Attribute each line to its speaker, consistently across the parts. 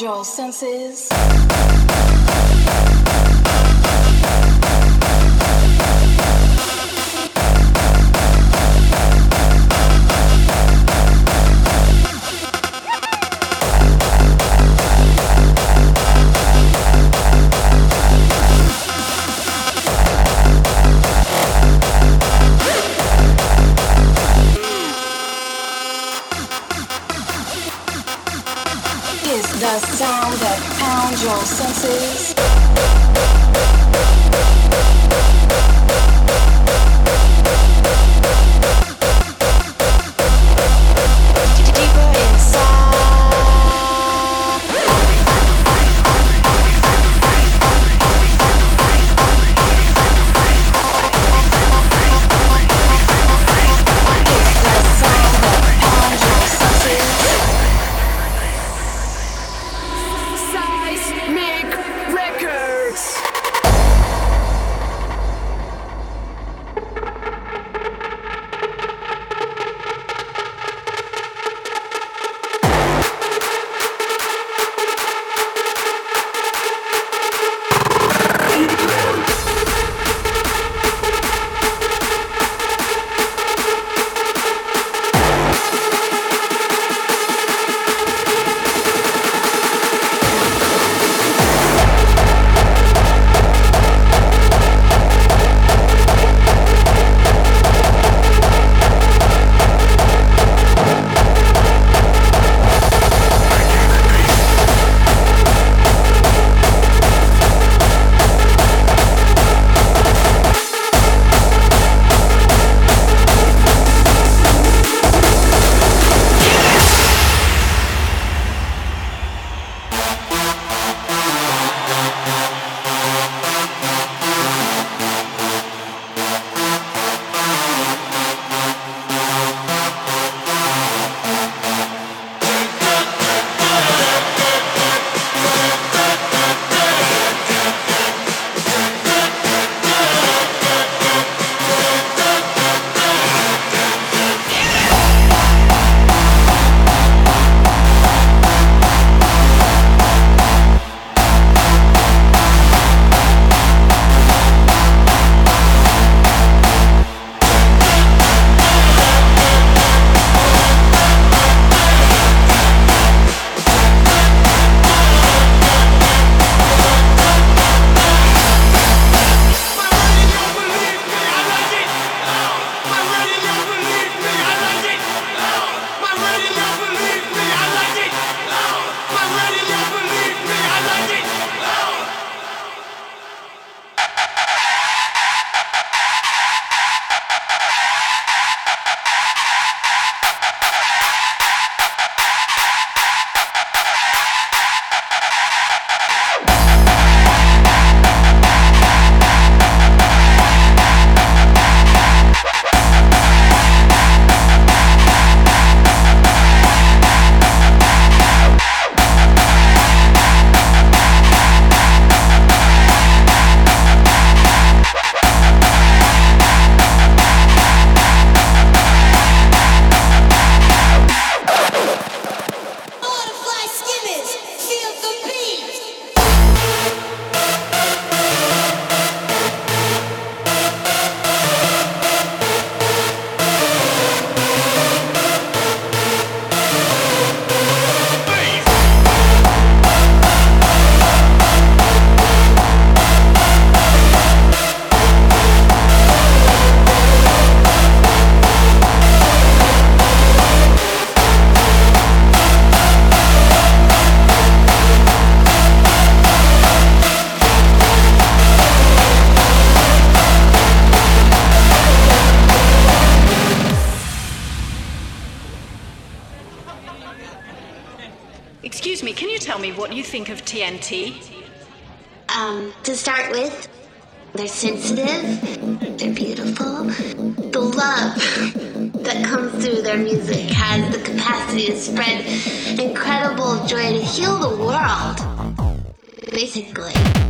Speaker 1: your senses.
Speaker 2: Incredible joy to heal the world. Basically.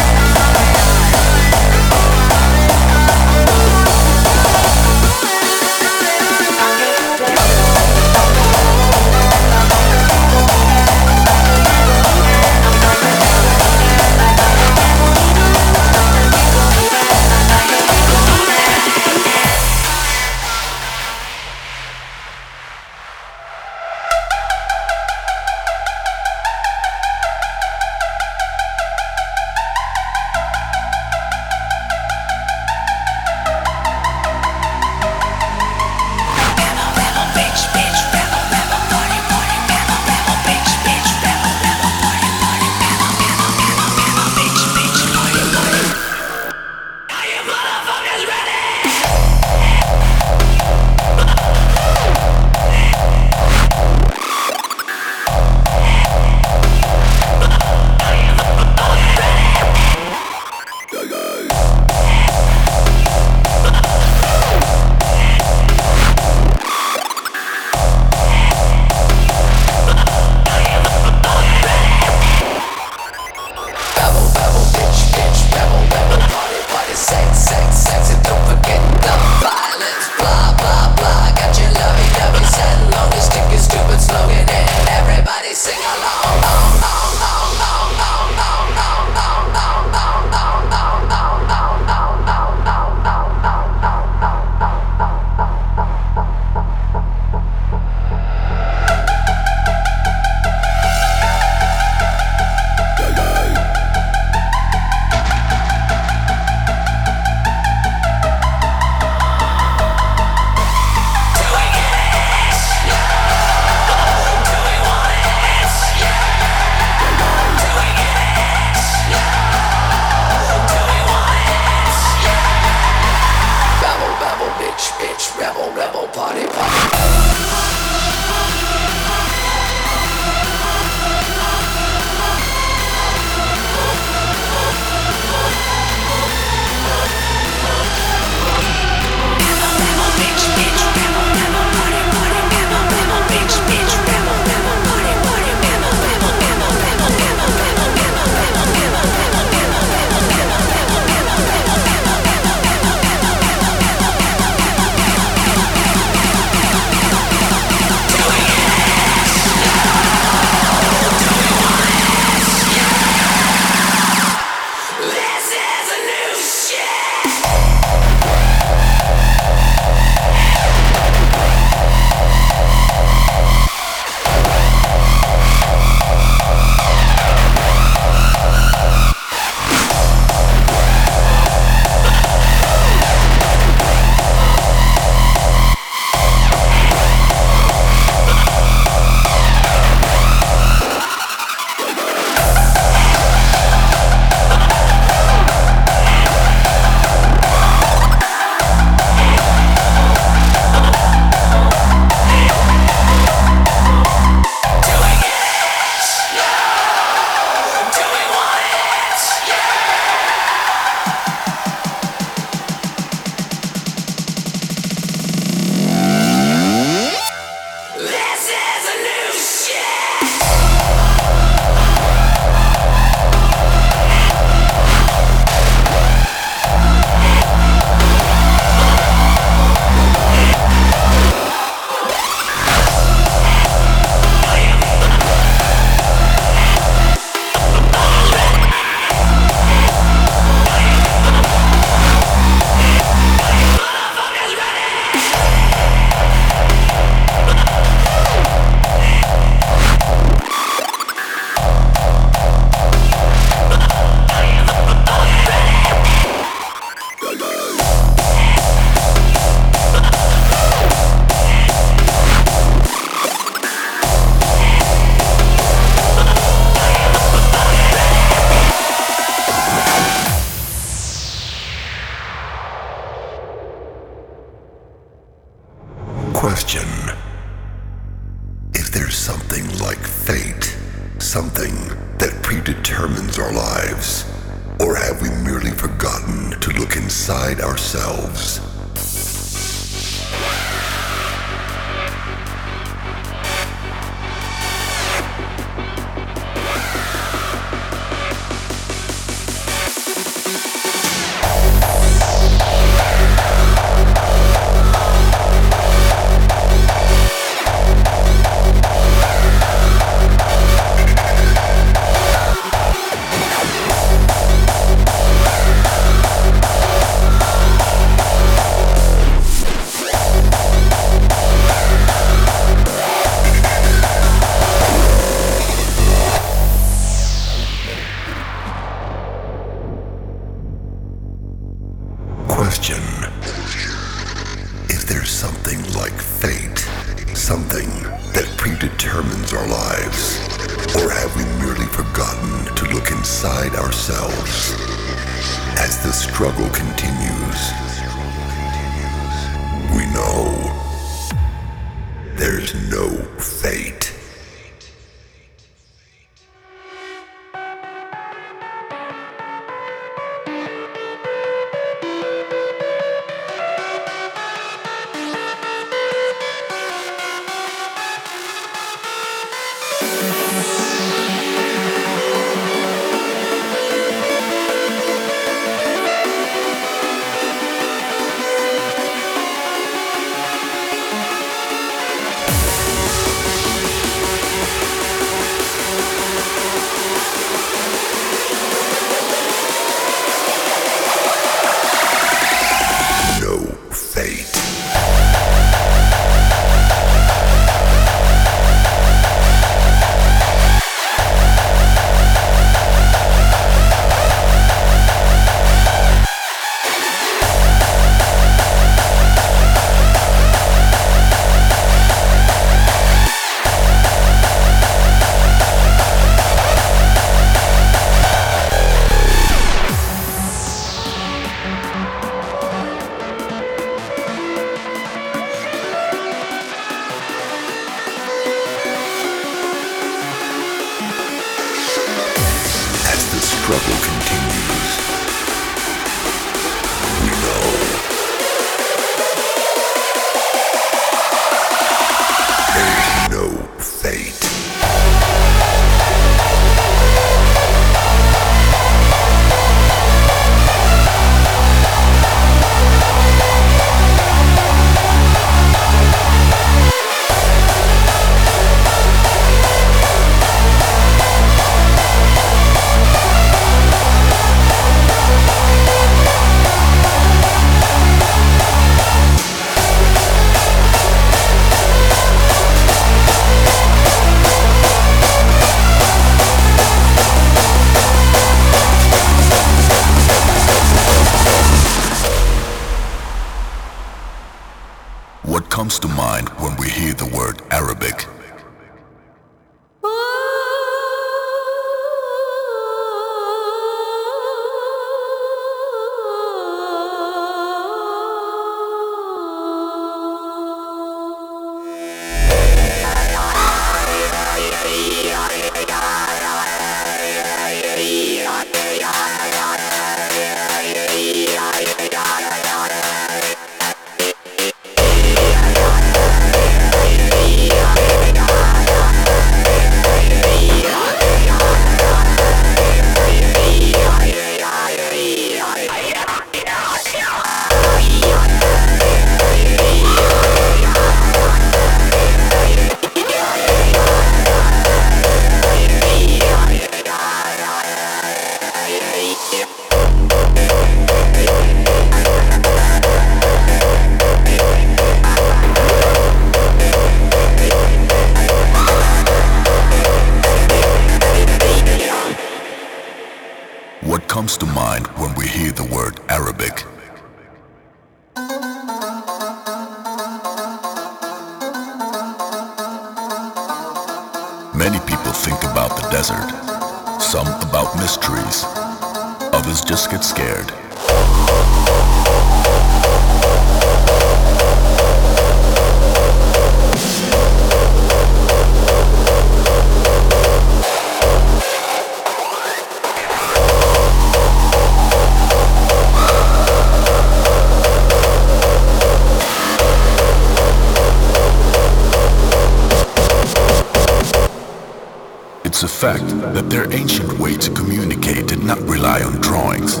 Speaker 3: That
Speaker 4: their ancient way to communicate did not rely on drawings.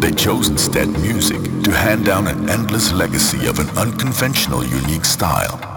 Speaker 4: They chose instead music to hand down an endless legacy of an unconventional, unique style.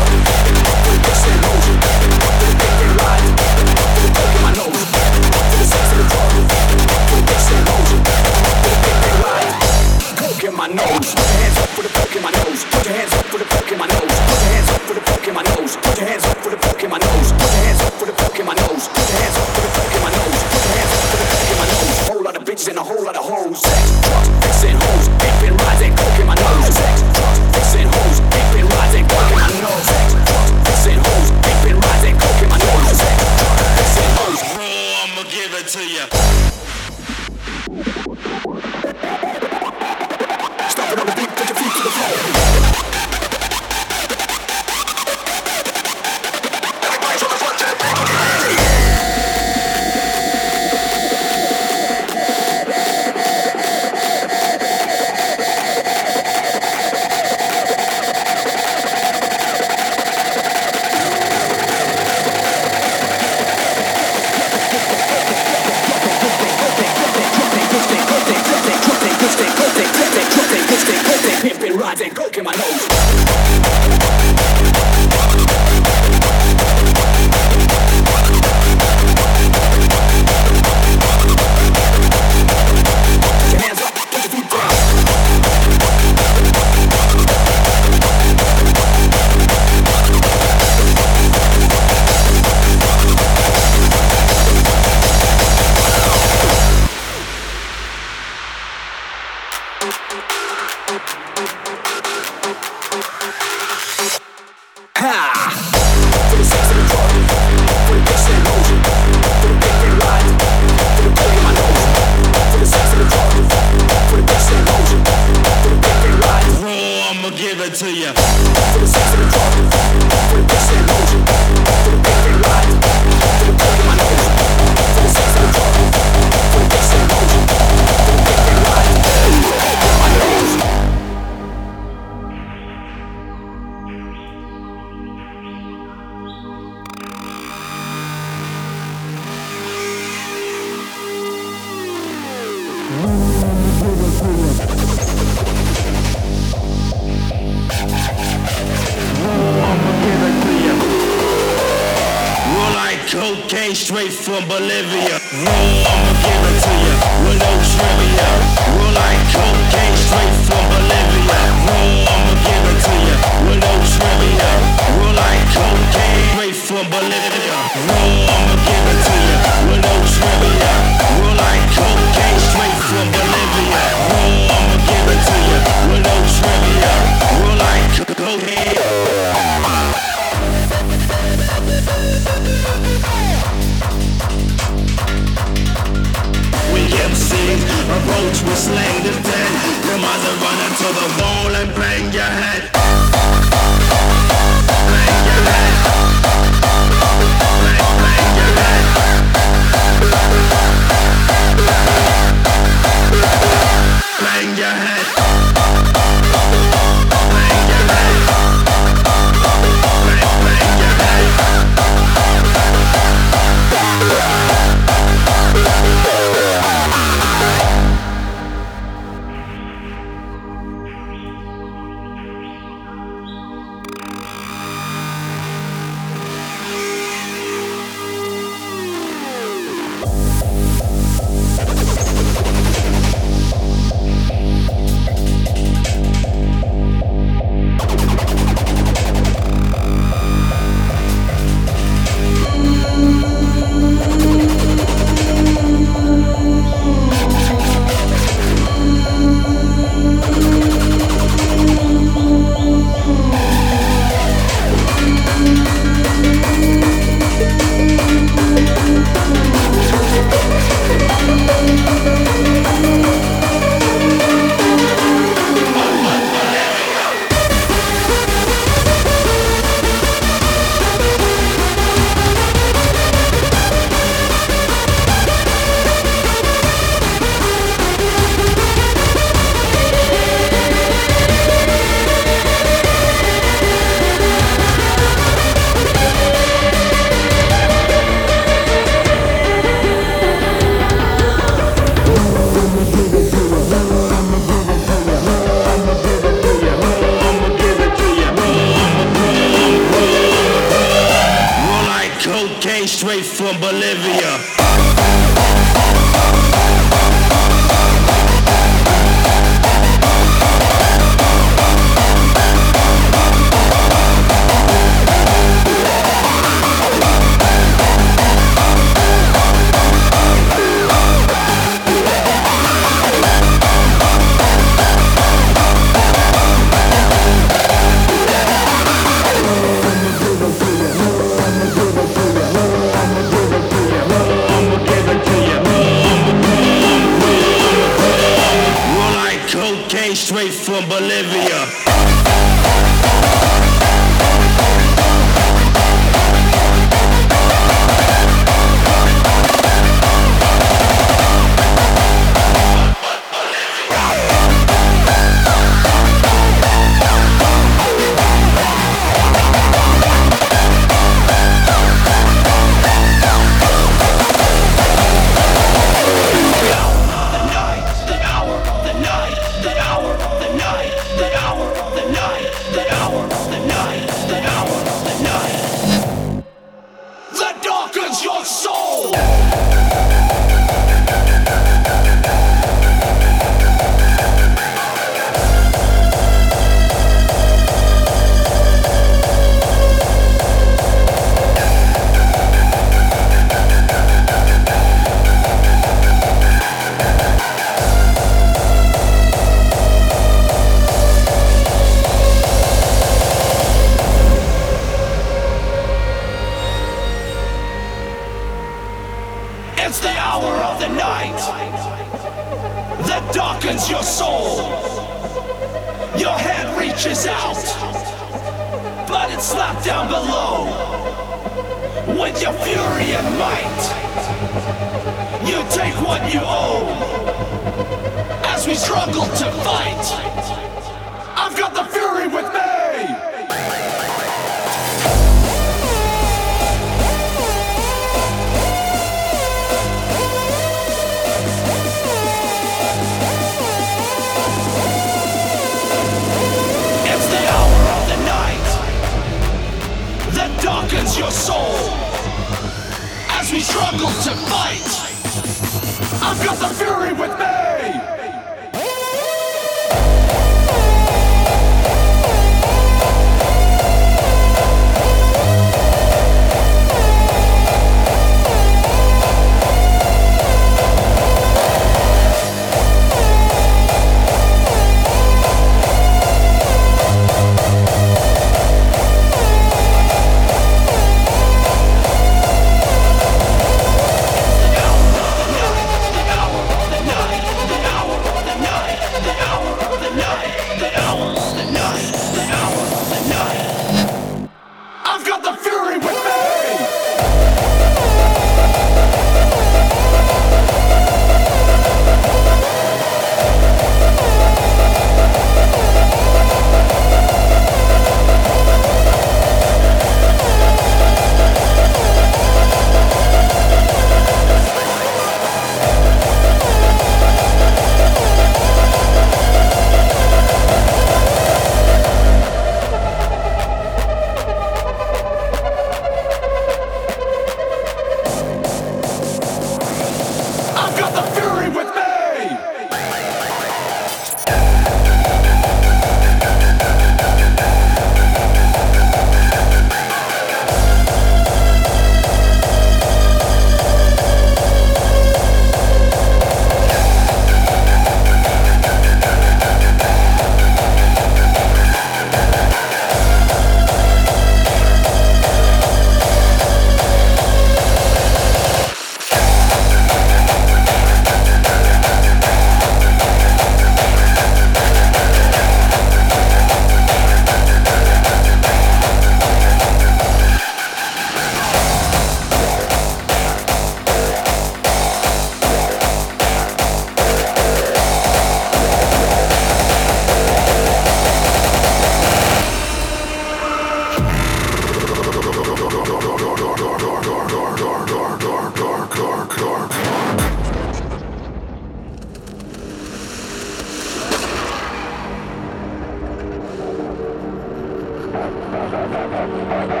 Speaker 5: Ha ha ha ha ha!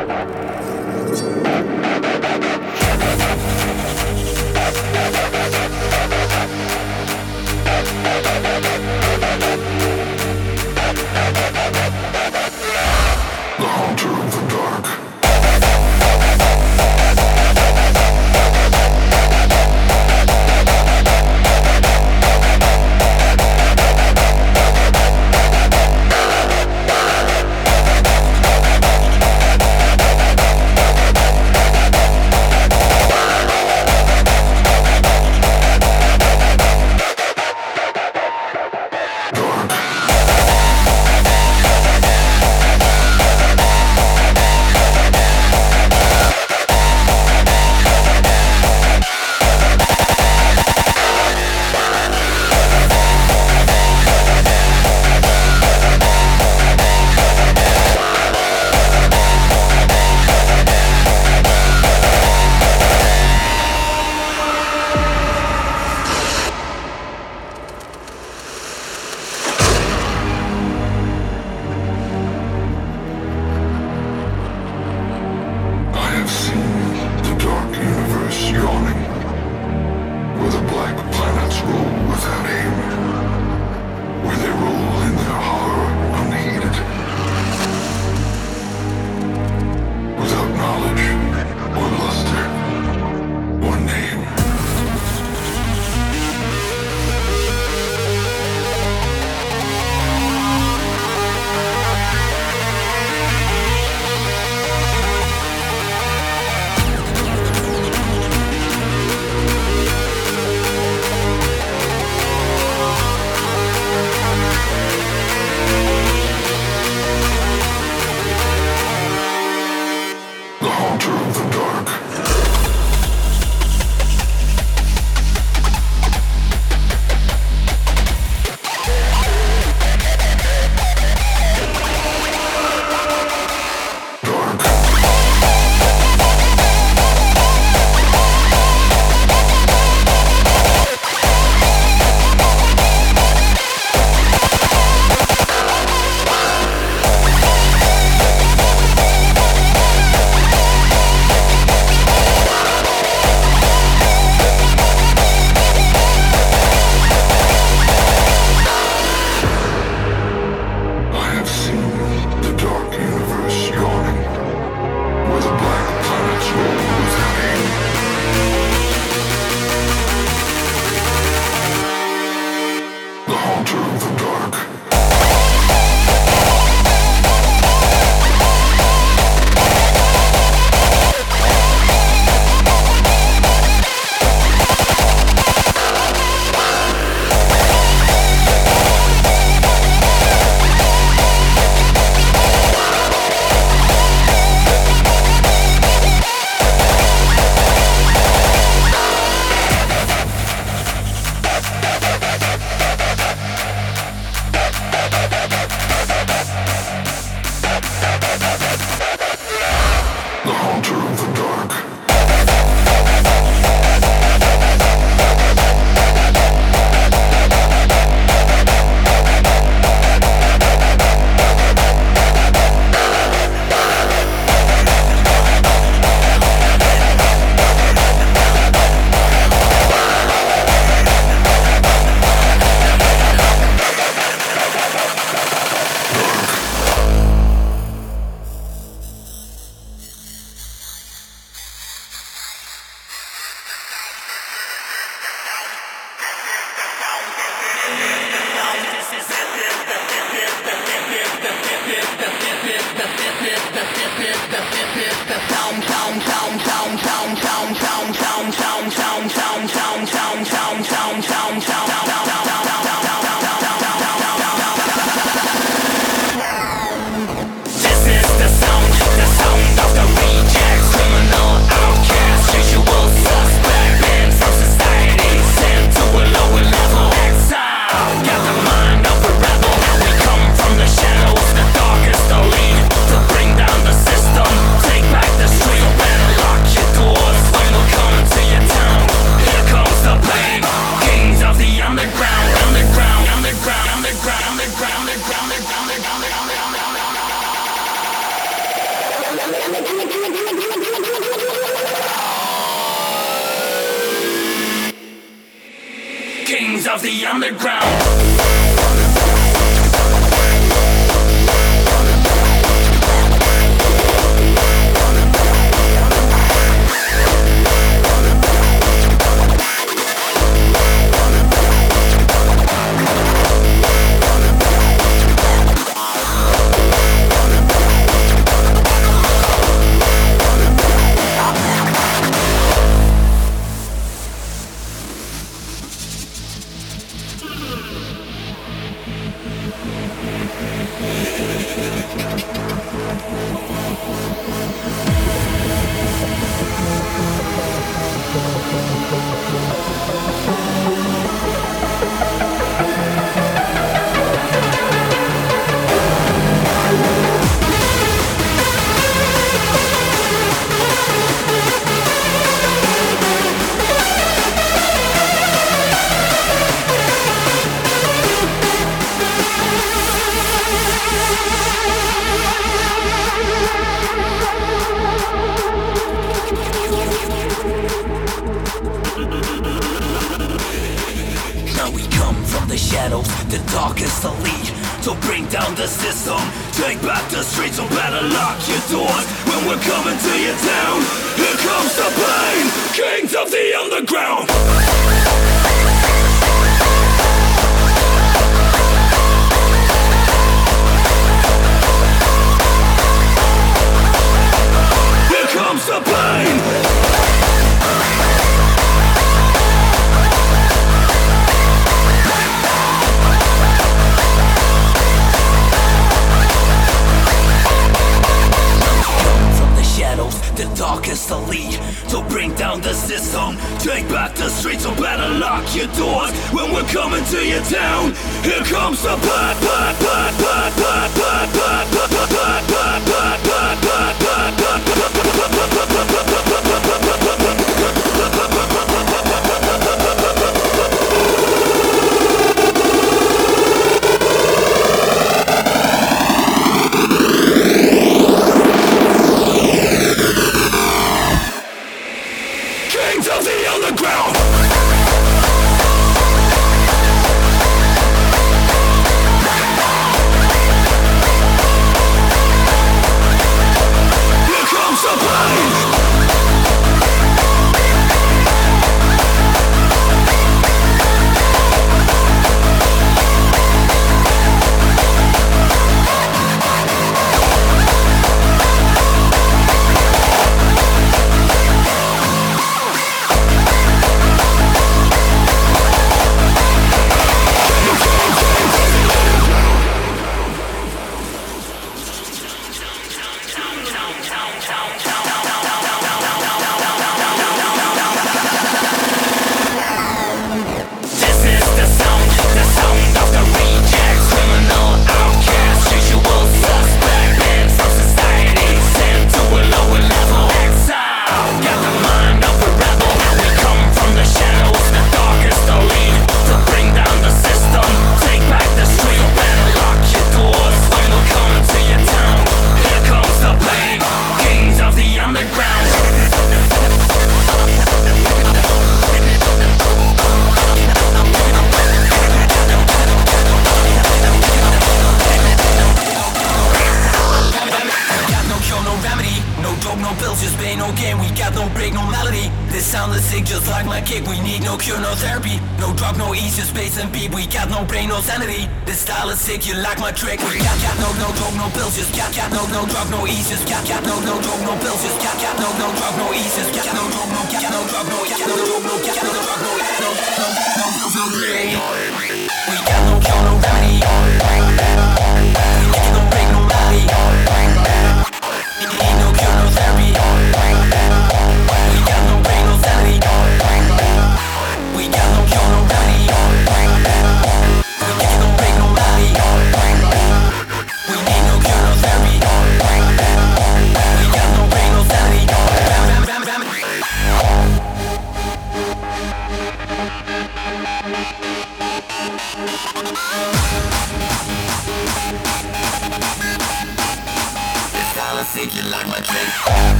Speaker 5: Comes the pain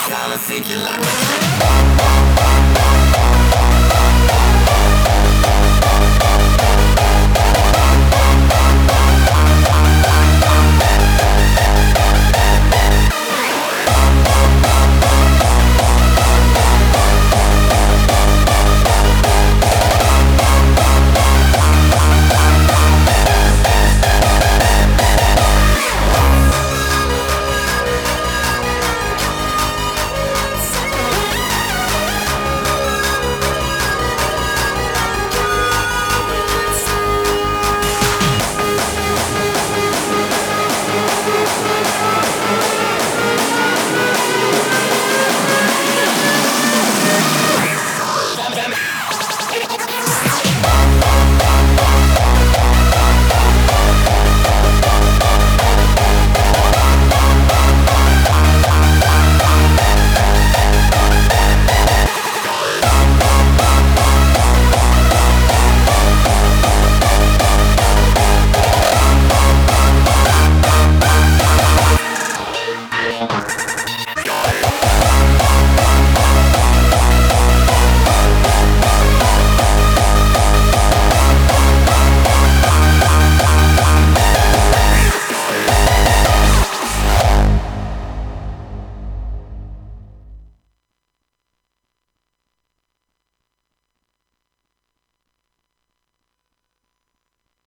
Speaker 6: It's time to seek your life.